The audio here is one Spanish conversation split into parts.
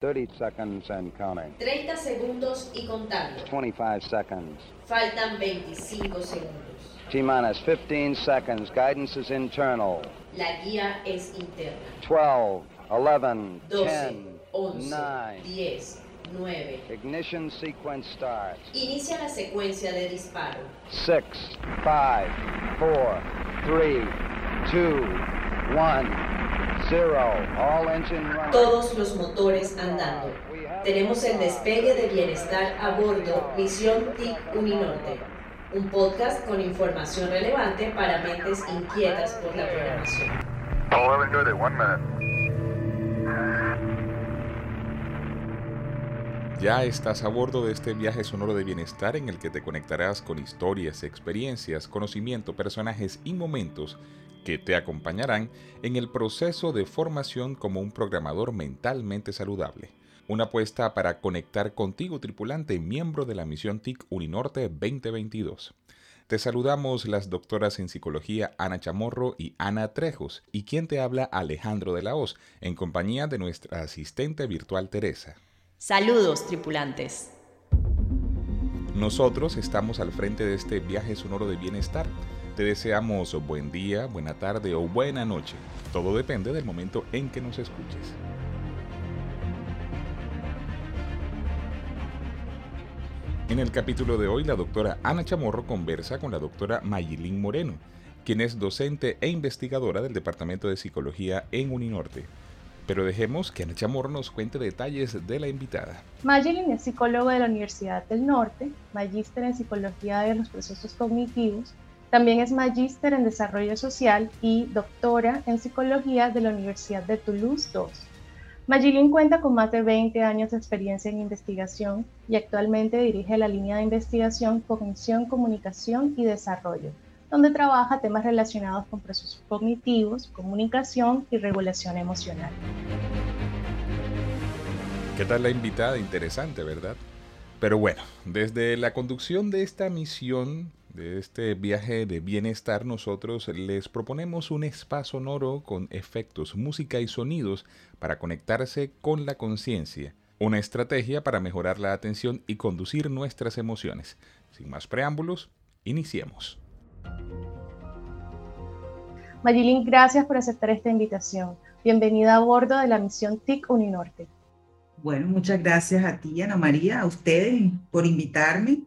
30 seconds and counting. 30 segundos y contando. 25 seconds. Faltan 25 segundos. T minus 15 seconds. Guidance is internal. La guía es interna. 12, 11, 12, 10, 11, 9. 10, 9. Ignition sequence starts. Inicia la secuencia de disparo. 6, 5, 4, 3, 2, 1, Todos los motores andando. Tenemos el despegue de bienestar a bordo Misión TIC Uninorte. Un podcast con información relevante para mentes inquietas por la programación. 1130, one minute. Ya estás a bordo de este viaje sonoro de bienestar en el que te conectarás con historias, experiencias, conocimiento, personajes y momentos que te acompañarán en el proceso de formación como un programador mentalmente saludable. Una apuesta para conectar contigo, tripulante, miembro de la misión TIC Uninorte 2022. Te saludamos las doctoras en psicología Ana Chamorro y Ana Trejos, y quien te habla Alejandro de la Hoz, en compañía de nuestra asistente virtual Teresa. Saludos, tripulantes. Nosotros estamos al frente de este viaje sonoro de bienestar. Te deseamos buen día, buena tarde o buena noche. Todo depende del momento en que nos escuches. En el capítulo de hoy, la doctora Ana Chamorro conversa con la doctora Mayilín Moreno, quien es docente e investigadora del Departamento de Psicología en Uninorte. Pero dejemos que Ana Chamorro nos cuente detalles de la invitada. Mayilin es psicóloga de la Universidad del Norte, magíster en psicología de los procesos cognitivos, también es magíster en desarrollo social y doctora en psicología de la Universidad de Toulouse II. Mayilin cuenta con más de 20 años de experiencia en investigación y actualmente dirige la línea de investigación Cognición, Comunicación y Desarrollo, donde trabaja temas relacionados con procesos cognitivos, comunicación y regulación emocional. ¿Qué tal la invitada? Interesante, ¿verdad? Pero bueno, desde la conducción de esta misión, de este viaje de bienestar, nosotros les proponemos un espacio sonoro con efectos, música y sonidos para conectarse con la conciencia. Una estrategia para mejorar la atención y conducir nuestras emociones. Sin más preámbulos, iniciemos. Mayilin, gracias por aceptar esta invitación. Bienvenida a bordo de la misión TIC Uninorte. Bueno, muchas gracias a ti, Ana María, a ustedes por invitarme.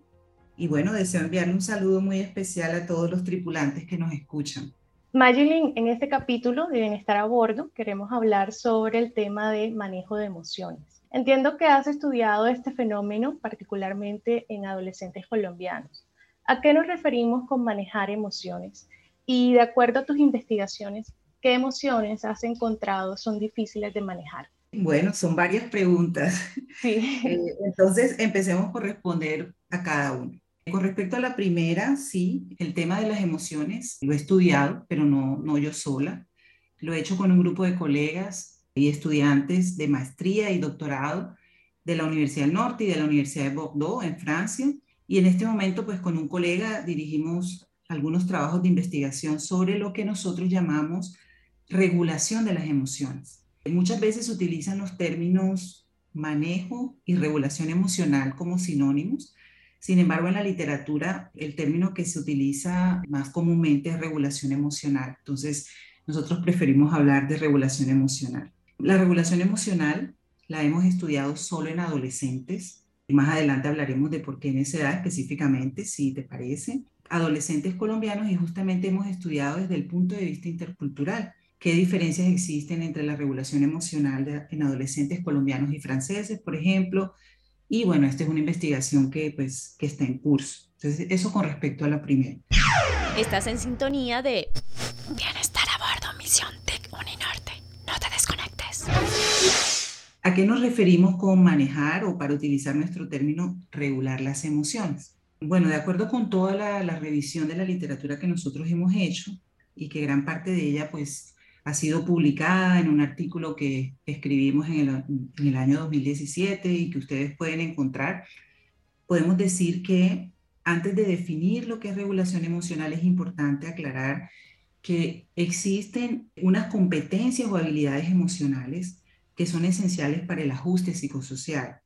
Y bueno, deseo enviarle un saludo muy especial a todos los tripulantes que nos escuchan. Mayilin, en este capítulo de Bienestar a Bordo queremos hablar sobre el tema de manejo de emociones. Entiendo que has estudiado este fenómeno particularmente en adolescentes colombianos. ¿A qué nos referimos con manejar emociones? Y de acuerdo a tus investigaciones, ¿qué emociones has encontrado son difíciles de manejar? Bueno, son varias preguntas. Sí. Eh, entonces, empecemos por responder a cada una. Con respecto a la primera, sí, el tema de las emociones lo he estudiado, pero no, no yo sola. Lo he hecho con un grupo de colegas y estudiantes de maestría y doctorado de la Universidad del Norte y de la Universidad de Bordeaux en Francia. Y en este momento, pues con un colega dirigimos algunos trabajos de investigación sobre lo que nosotros llamamos regulación de las emociones. Muchas veces utilizan los términos manejo y regulación emocional como sinónimos. Sin embargo, en la literatura el término que se utiliza más comúnmente es regulación emocional. Entonces, nosotros preferimos hablar de regulación emocional. La regulación emocional la hemos estudiado solo en adolescentes. Y más adelante hablaremos de por qué en esa edad específicamente, si te parece. Adolescentes colombianos y justamente hemos estudiado desde el punto de vista intercultural qué diferencias existen entre la regulación emocional en adolescentes colombianos y franceses, por ejemplo. Y bueno, esta es una investigación que, pues, que está en curso. Entonces, eso con respecto a la primera. Estás en sintonía de Bienestar a bordo, Misión TIC Uninorte. No te desconectes. ¿A qué nos referimos con manejar o para utilizar nuestro término regular las emociones? Bueno, de acuerdo con toda la, la revisión de la literatura que nosotros hemos hecho y que gran parte de ella pues ha sido publicada en un artículo que escribimos en el, año 2017 y que ustedes pueden encontrar, podemos decir que antes de definir lo que es regulación emocional es importante aclarar que existen unas competencias o habilidades emocionales que son esenciales para el ajuste psicosocial.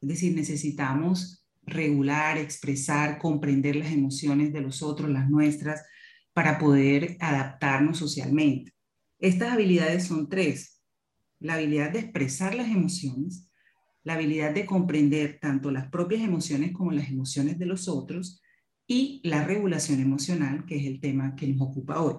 Es decir, necesitamos regular, expresar, comprender las emociones de los otros, las nuestras, para poder adaptarnos socialmente. Estas habilidades son tres. La habilidad de expresar las emociones, la habilidad de comprender tanto las propias emociones como las emociones de los otros y la regulación emocional, que es el tema que nos ocupa hoy.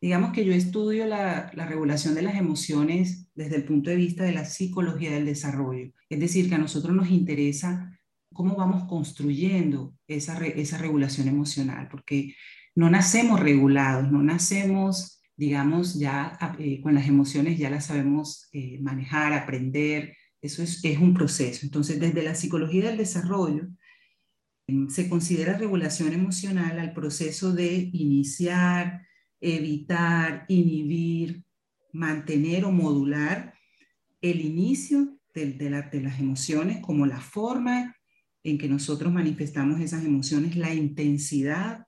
Digamos que yo estudio la, regulación de las emociones desde el punto de vista de la psicología del desarrollo. Es decir, que a nosotros nos interesa cómo vamos construyendo esa, esa regulación emocional, porque no nacemos regulados, no nacemos, digamos, ya eh, con las emociones, ya las sabemos eh, manejar, aprender, eso es, es un proceso. Entonces, desde la psicología del desarrollo, em, se considera regulación emocional al proceso de iniciar, evitar, inhibir, mantener o modular el inicio de, de, las emociones como la forma en que nosotros manifestamos esas emociones, la intensidad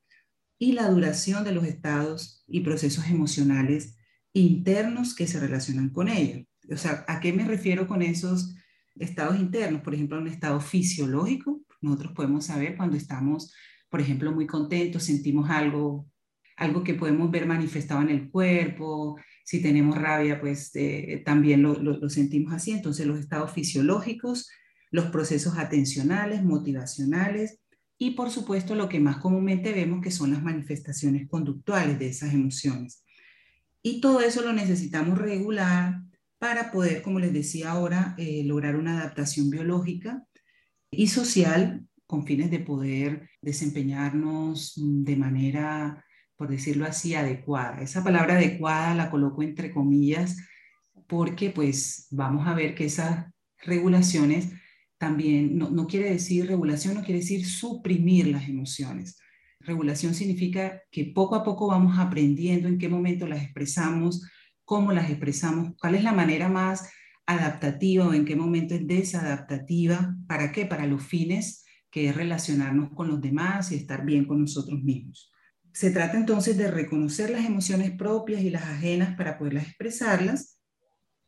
y la duración de los estados y procesos emocionales internos que se relacionan con ello. O sea, ¿a qué me refiero con esos estados internos? Por ejemplo, un estado fisiológico. Nosotros podemos saber cuando estamos, por ejemplo, muy contentos, sentimos algo, algo que podemos ver manifestado en el cuerpo. Si tenemos rabia, pues eh, también lo, lo sentimos así. Entonces, los estados fisiológicos, los procesos atencionales, motivacionales, y por supuesto lo que más comúnmente vemos que son las manifestaciones conductuales de esas emociones. Y todo eso lo necesitamos regular para poder, como les decía ahora, eh, lograr una adaptación biológica y social con fines de poder desempeñarnos de manera, por decirlo así, adecuada. Esa palabra adecuada la coloco entre comillas porque pues vamos a ver que esas regulaciones también no, quiere decir regulación, no quiere decir suprimir las emociones. Regulación significa que poco a poco vamos aprendiendo en qué momento las expresamos, cómo las expresamos, cuál es la manera más adaptativa o en qué momento es desadaptativa, ¿para qué? Para los fines que es relacionarnos con los demás y estar bien con nosotros mismos. Se trata entonces de reconocer las emociones propias y las ajenas para poderlas expresarlas,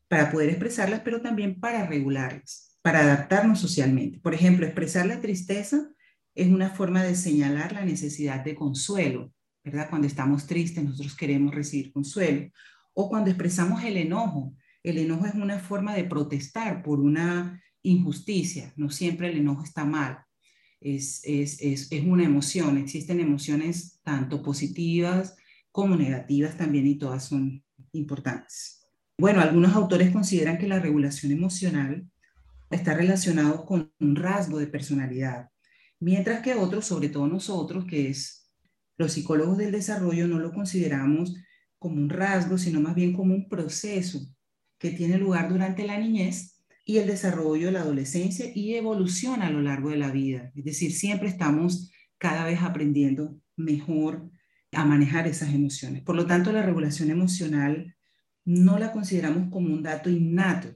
para poder expresarlas, pero también para regularlas para adaptarnos socialmente. Por ejemplo, expresar la tristeza es una forma de señalar la necesidad de consuelo, ¿verdad? Cuando estamos tristes, nosotros queremos recibir consuelo. O cuando expresamos el enojo, el enojo es una forma de protestar por una injusticia. No siempre el enojo está mal. Es, es, es, es una emoción. Existen emociones tanto positivas como negativas también y todas son importantes. Bueno, algunos autores consideran que la regulación emocional está relacionado con un rasgo de personalidad, mientras que otros, sobre todo nosotros, que es los psicólogos del desarrollo, no lo consideramos como un rasgo, sino más bien como un proceso que tiene lugar durante la niñez y el desarrollo de la adolescencia y evoluciona a lo largo de la vida. Es decir, siempre estamos cada vez aprendiendo mejor a manejar esas emociones. Por lo tanto, la regulación emocional no la consideramos como un dato innato,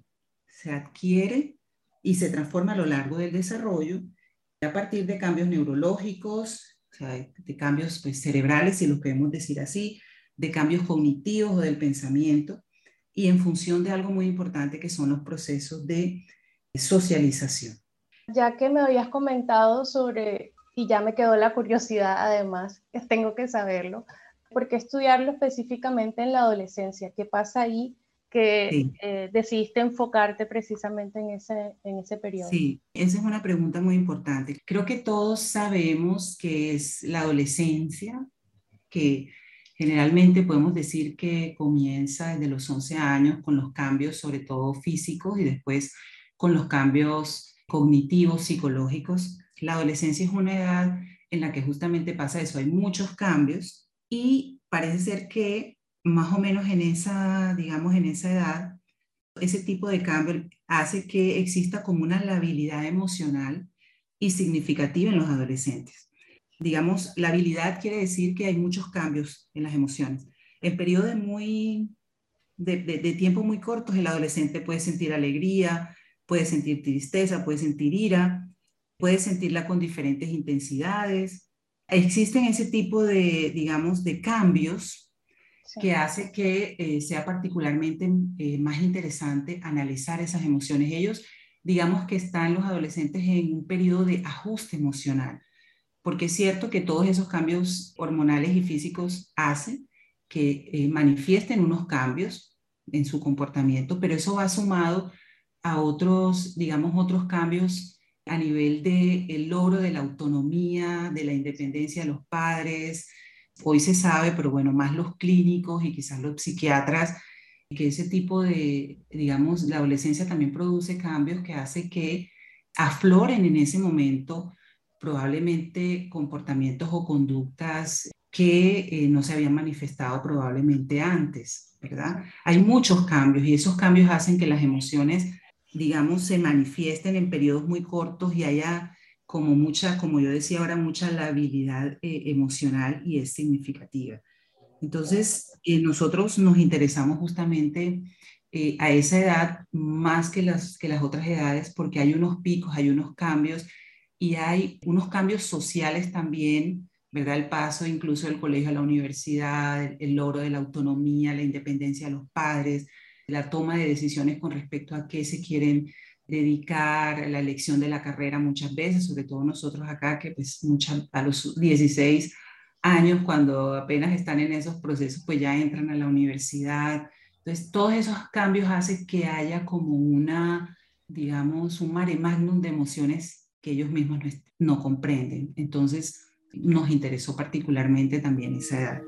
se adquiere y se transforma a lo largo del desarrollo a partir de cambios neurológicos, de cambios pues, cerebrales, si lo queremos decir así, de cambios cognitivos o del pensamiento, y en función de algo muy importante que son los procesos de socialización. Ya que me habías comentado sobre, y ya me quedó la curiosidad además, tengo que saberlo, ¿por qué estudiarlo específicamente en la adolescencia? ¿Qué pasa ahí que eh, decidiste enfocarte precisamente en ese, en ese periodo? Sí, esa es una pregunta muy importante. Creo que todos sabemos que es la adolescencia, que generalmente podemos decir que comienza desde los 11 años con los cambios, sobre todo físicos, y después con los cambios cognitivos, psicológicos. La adolescencia es una edad en la que justamente pasa eso, hay muchos cambios y parece ser que más o menos en esa, digamos, en esa edad, ese tipo de cambio hace que exista como una labilidad emocional y significativa en los adolescentes. Digamos, la habilidad quiere decir que hay muchos cambios en las emociones. En periodos muy, de, de tiempo muy cortos, el adolescente puede sentir alegría, puede sentir tristeza, puede sentir ira, puede sentirla con diferentes intensidades. Existen ese tipo de, digamos, de cambios que hace que eh, sea particularmente eh, más interesante analizar esas emociones. Ellos, digamos que están los adolescentes en un periodo de ajuste emocional, porque es cierto que todos esos cambios hormonales y físicos hacen que eh, manifiesten unos cambios en su comportamiento, pero eso va sumado a otros, digamos, otros cambios a nivel del el logro de la autonomía, de la independencia de los padres. Hoy se sabe, pero bueno, más los clínicos y quizás los psiquiatras, que ese tipo de, digamos, la adolescencia también produce cambios que hace que afloren en ese momento probablemente comportamientos o conductas que eh, no se habían manifestado probablemente antes, ¿verdad? Hay muchos cambios y esos cambios hacen que las emociones digamos, se manifiesten en periodos muy cortos y haya como mucha, como yo decía ahora, mucha labilidad eh, emocional y es significativa. Entonces, eh, nosotros nos interesamos justamente eh, a esa edad más que las, que las otras edades porque hay unos picos, hay unos cambios y hay unos cambios sociales también, ¿verdad? El paso incluso del colegio a la universidad, el, el logro de la autonomía, la independencia de los padres, la toma de decisiones con respecto a qué se quieren dedicar, la elección de la carrera muchas veces, sobre todo nosotros acá, que pues mucha, a los 16 años, cuando apenas están en esos procesos, pues ya entran a la universidad. Entonces, todos esos cambios hacen que haya como una, digamos, un mare magnum de emociones que ellos mismos no, no comprenden. Entonces, nos interesó particularmente también esa edad.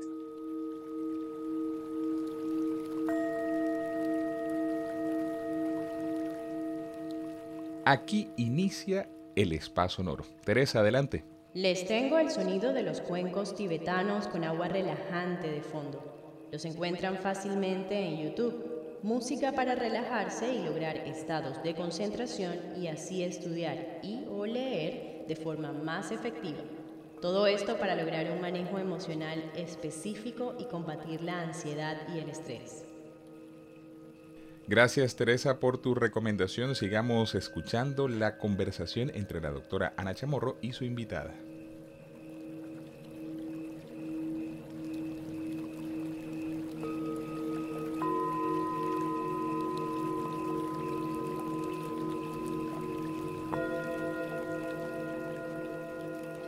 Aquí inicia el espacio sonoro. Teresa, adelante. Les tengo el sonido de los cuencos tibetanos con agua relajante de fondo. Los encuentran fácilmente en YouTube. Música para relajarse y lograr estados de concentración y así estudiar y o leer de forma más efectiva. Todo esto para lograr un manejo emocional específico y combatir la ansiedad y el estrés. Gracias Teresa por tu recomendación. Sigamos escuchando la conversación entre la doctora Ana Chamorro y su invitada.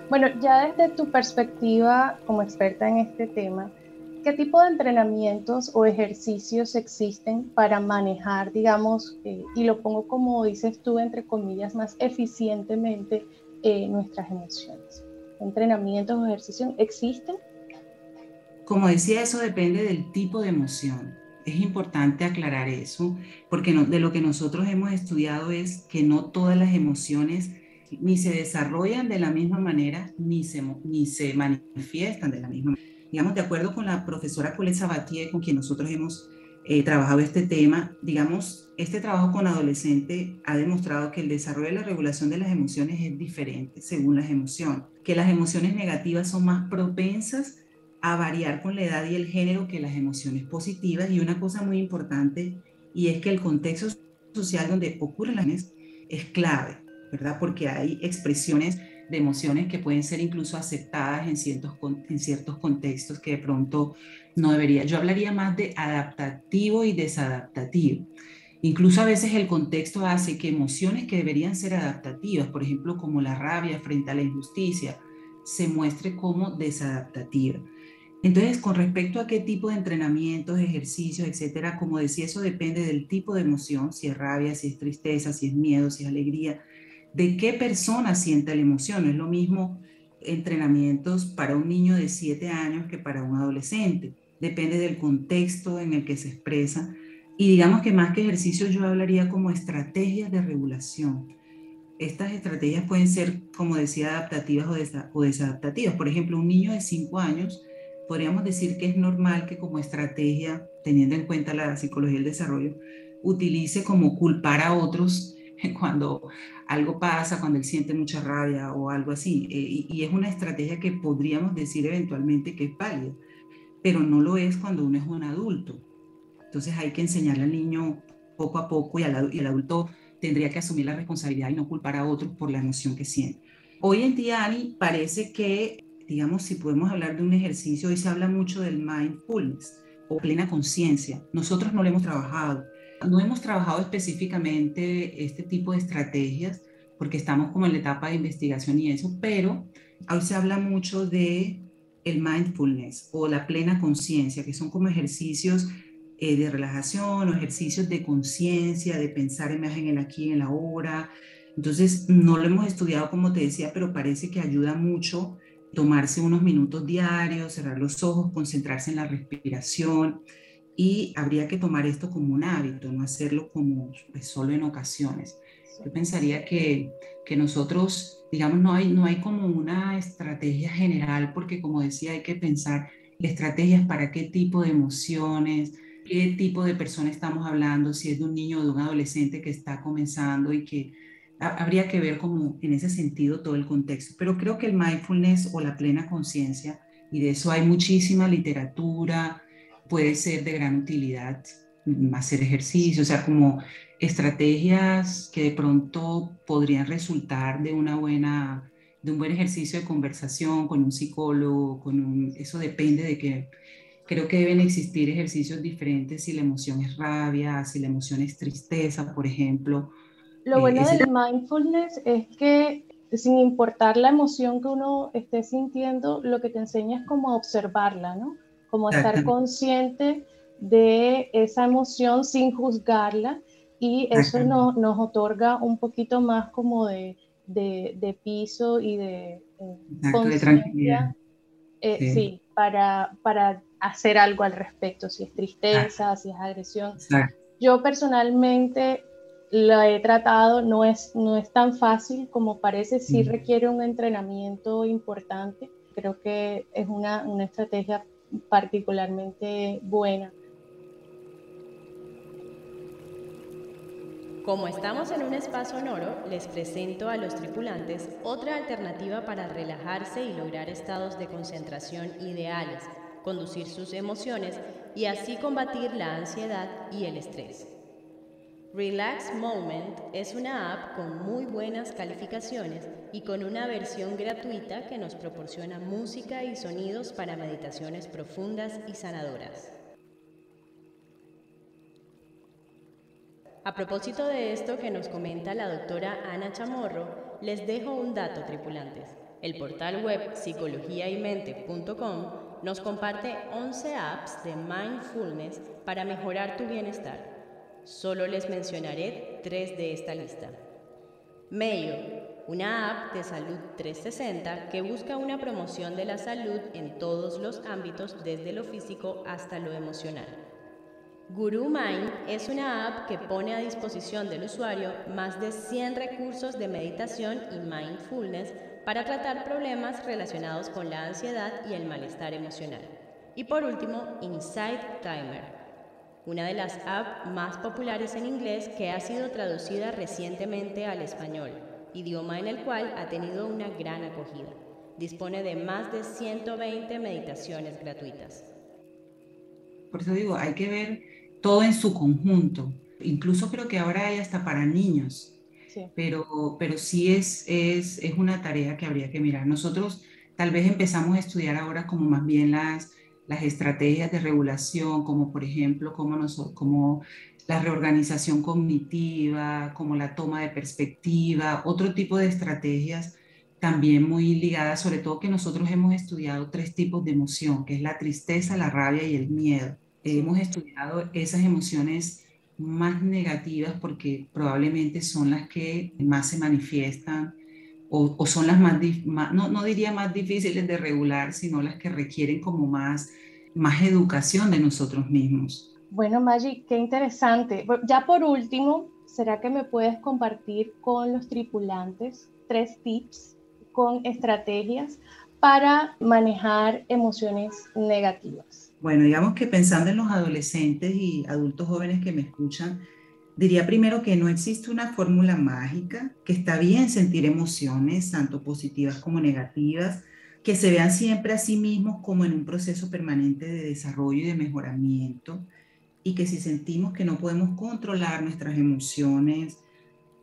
Bueno, ya desde tu perspectiva como experta en este tema, ¿Qué tipo de entrenamientos o ejercicios existen para manejar, digamos, eh, y lo pongo como dices tú, entre comillas, más eficientemente eh, nuestras emociones? ¿Entrenamientos o ejercicios existen? Como decía, eso depende del tipo de emoción. Es importante aclarar eso, porque de lo que nosotros hemos estudiado es que no todas las emociones ni se desarrollan de la misma manera, ni se, ni se manifiestan de la misma manera digamos, de acuerdo con la profesora Colette Sabatier, con quien nosotros hemos eh, trabajado este tema, digamos, este trabajo con adolescentes ha demostrado que el desarrollo de la regulación de las emociones es diferente según las emociones, que las emociones negativas son más propensas a variar con la edad y el género que las emociones positivas y una cosa muy importante y es que el contexto social donde ocurren las emociones es clave, ¿verdad? Porque hay expresiones de emociones que pueden ser incluso aceptadas en ciertos, en ciertos contextos que de pronto no debería. Yo hablaría más de adaptativo y desadaptativo. Incluso a veces el contexto hace que emociones que deberían ser adaptativas, por ejemplo como la rabia frente a la injusticia, se muestre como desadaptativa. Entonces, con respecto a qué tipo de entrenamientos, ejercicios, etcétera, como decía, eso depende del tipo de emoción, si es rabia, si es tristeza, si es miedo, si es alegría, de qué persona siente la emoción. No es lo mismo entrenamientos para un niño de 7 años que para un adolescente. Depende del contexto en el que se expresa. Y digamos que más que ejercicios yo hablaría como estrategias de regulación. Estas estrategias pueden ser, como decía, adaptativas o, desadaptativas. Por ejemplo, un niño de 5 años, podríamos decir que es normal que como estrategia, teniendo en cuenta la psicología del desarrollo, utilice como culpar a otros cuando algo pasa, cuando él siente mucha rabia o algo así. Eh, y, es una estrategia que podríamos decir eventualmente que es válida, pero no lo es cuando uno es un adulto. Entonces hay que enseñarle al niño poco a poco y, al, el adulto tendría que asumir la responsabilidad y no culpar a otros por la emoción que siente. Hoy en día, Ani, parece que, digamos, si podemos hablar de un ejercicio, hoy se habla mucho del mindfulness, o plena conciencia. Nosotros no lo hemos trabajado. No hemos trabajado específicamente este tipo de estrategias porque estamos como en la etapa de investigación y eso, pero hoy se habla mucho de el mindfulness o la plena conciencia, que son como ejercicios eh, de relajación o ejercicios de conciencia, de pensar en el aquí en la ahora. Entonces, no lo hemos estudiado como te decía, pero parece que ayuda mucho tomarse unos minutos diarios, cerrar los ojos, concentrarse en la respiración y habría que tomar esto como un hábito, no hacerlo como pues, solo en ocasiones. Yo pensaría que, que nosotros, digamos, no hay, no hay como una estrategia general, porque como decía, hay que pensar estrategias para qué tipo de emociones, qué tipo de persona estamos hablando, si es de un niño o de un adolescente que está comenzando y que habría que ver como en ese sentido todo el contexto. Pero creo que el mindfulness o la plena conciencia, y de eso hay muchísima literatura, puede ser de gran utilidad hacer ejercicio, o sea, como estrategias que de pronto podrían resultar de una buena de un buen ejercicio de conversación con un psicólogo, con un, eso depende de que creo que deben existir ejercicios diferentes si la emoción es rabia, si la emoción es tristeza, por ejemplo. Lo bueno eh, del mindfulness es que sin importar la emoción que uno esté sintiendo, lo que te enseña es como observarla, ¿no? Como estar consciente de esa emoción sin juzgarla y eso no, nos otorga un poquito más como de, de, piso y de, eh, tranquilidad. Eh, sí. para, para hacer algo al respecto, si es tristeza, si es agresión. Yo personalmente lo he tratado, no es, no es tan fácil como parece, sí mm. requiere un entrenamiento importante. Creo que es una, una estrategia particularmente buena. Como estamos en un espacio sonoro, les presento a los tripulantes otra alternativa para relajarse y lograr estados de concentración ideales, conducir sus emociones y así combatir la ansiedad y el estrés. Relax Moment es una app con muy buenas calificaciones y con una versión gratuita que nos proporciona música y sonidos para meditaciones profundas y sanadoras. A propósito de esto que nos comenta la doctora Ana Chamorro, les dejo un dato tripulantes. El portal web psicologiaymente.com nos comparte 11 apps de mindfulness para mejorar tu bienestar. Solo les mencionaré tres de esta lista. Mayo, una app de salud 360 que busca una promoción de la salud en todos los ámbitos, desde lo físico hasta lo emocional. Guru Mind es una app que pone a disposición del usuario más de 100 recursos de meditación y mindfulness para tratar problemas relacionados con la ansiedad y el malestar emocional. Y por último, Insight Timer, una de las apps más populares en inglés que ha sido traducida recientemente al español, idioma en el cual ha tenido una gran acogida. Dispone de más de 120 meditaciones gratuitas. Por eso digo, hay que ver todo en su conjunto. Incluso creo que ahora hay hasta para niños, Pero, pero sí es, es, es una tarea que habría que mirar. Nosotros tal vez empezamos a estudiar ahora como más bien las, las estrategias de regulación, como por ejemplo, como, como la reorganización cognitiva, como la toma de perspectiva, otro tipo de estrategias también muy ligadas, sobre todo que nosotros hemos estudiado tres tipos de emoción, que es la tristeza, la rabia y el miedo. Hemos estudiado esas emociones más negativas porque probablemente son las que más se manifiestan o, son las más, no, no, diría más difíciles de regular, sino las que requieren como más, más educación de nosotros mismos. Bueno, Maggi, qué interesante. Ya por último, ¿será que me puedes compartir con los tripulantes tres tips con estrategias para manejar emociones negativas? Bueno, digamos que pensando en los adolescentes y adultos jóvenes que me escuchan, diría primero que no existe una fórmula mágica, que está bien sentir emociones, tanto positivas como negativas, que se vean siempre a sí mismos como en un proceso permanente de desarrollo y de mejoramiento, y que si sentimos que no podemos controlar nuestras emociones,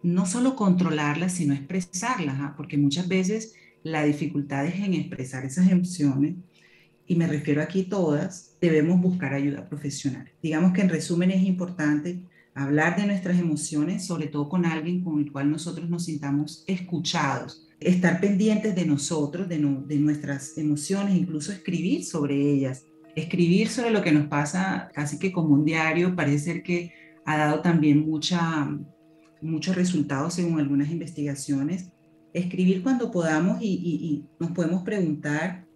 no solo controlarlas, sino expresarlas, ¿ah? porque muchas veces la dificultad es en expresar esas emociones y me refiero aquí todas, debemos buscar ayuda profesional. Digamos que en resumen es importante hablar de nuestras emociones, sobre todo con alguien con el cual nosotros nos sintamos escuchados, estar pendientes de nosotros, de, nuestras emociones, incluso escribir sobre ellas, escribir sobre lo que nos pasa casi que como un diario, parece ser que ha dado también mucha, muchos resultados según algunas investigaciones. Escribir cuando podamos y, y nos podemos preguntar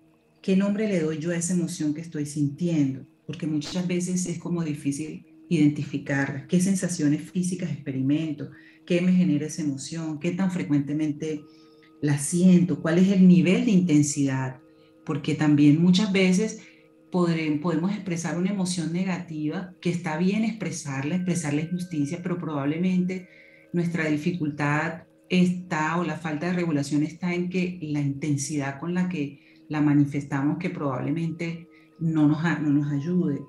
qué nombre le doy yo a esa emoción que estoy sintiendo, porque muchas veces es como difícil identificar qué sensaciones físicas experimento, qué me genera esa emoción, qué tan frecuentemente la siento, cuál es el nivel de intensidad, porque también muchas veces podemos expresar una emoción negativa, que está bien expresarla, expresarla justicia, pero probablemente nuestra dificultad está o la falta de regulación está en que la intensidad con la que la manifestamos que probablemente no nos, no nos ayude.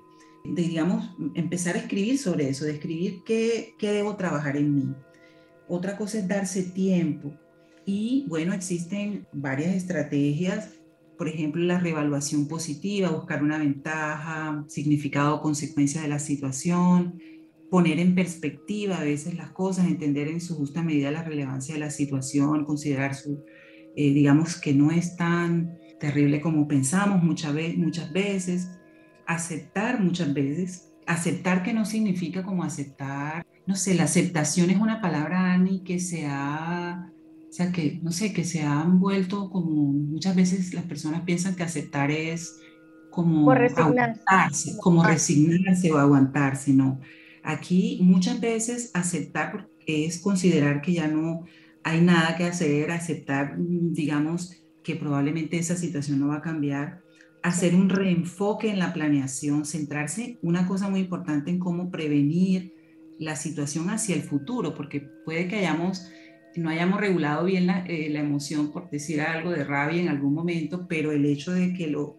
Digamos, empezar a escribir sobre eso, de escribir qué, qué debo trabajar en mí. Otra cosa es darse tiempo. Y bueno, existen varias estrategias por ejemplo, la reevaluación positiva, buscar una ventaja, significado o consecuencia de la situación, poner en perspectiva a veces las cosas, entender en su justa medida la relevancia de la situación, considerar su, eh, digamos, que no es tan terrible como pensamos muchas, veces, muchas veces, aceptar muchas veces, aceptar que no significa como aceptar, no sé, la aceptación es una palabra, Ani, que se ha o sea, que, no sé, que se han vuelto como muchas veces las personas piensan que aceptar es como aguantarse, como resignarse o aguantarse, no. Aquí muchas veces aceptar es considerar que ya no hay nada que hacer, aceptar, digamos, que probablemente esa situación no va a cambiar, hacer un reenfoque en la planeación, centrarse, una cosa muy importante en cómo prevenir la situación hacia el futuro, porque puede que hayamos no hayamos regulado bien la, eh, la, emoción por decir algo de rabia en algún momento, pero el hecho de que lo,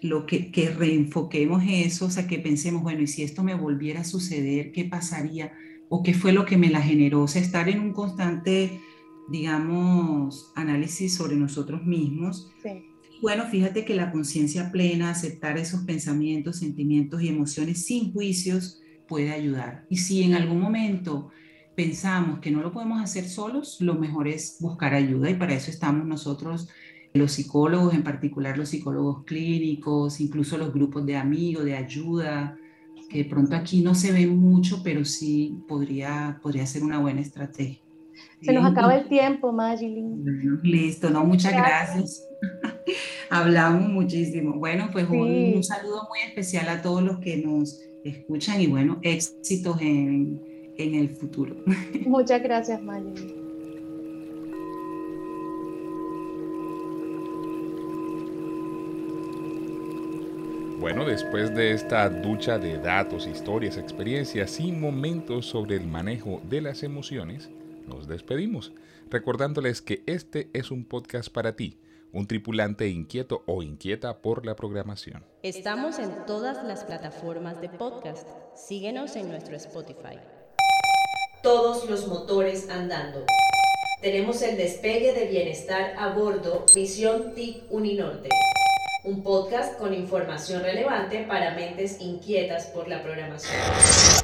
lo que, que, reenfoquemos eso, o sea, que pensemos, bueno, y si esto me volviera a suceder, ¿qué pasaría? ¿O qué fue lo que me la generó? O sea, estar en un constante, digamos, análisis sobre nosotros mismos. Sí. Bueno, fíjate que la conciencia plena, aceptar esos pensamientos, sentimientos y emociones sin juicios puede ayudar. Y si en algún momento pensamos que no lo podemos hacer solos, lo mejor es buscar ayuda y para eso estamos nosotros, los psicólogos, en particular los psicólogos clínicos, incluso los grupos de amigos, de ayuda, que de pronto aquí no se ve mucho, pero sí podría, podría ser una buena estrategia. Se nos acaba el tiempo, Magilin. listo, no, muchas gracias. Hablamos muchísimo. Bueno, pues un, un saludo muy especial a todos los que nos escuchan y bueno, éxitos en en el futuro. Muchas gracias, Maya. Bueno, después de esta ducha de datos, historias, experiencias y momentos sobre el manejo de las emociones, nos despedimos, recordándoles que este es un podcast para ti, un tripulante inquieto o inquieta por la programación. Estamos en todas las plataformas de podcast. Síguenos en nuestro Spotify todos los motores andando. Tenemos el despegue de bienestar a bordo Misión TIC Uninorte, un podcast con información relevante para mentes inquietas por la programación.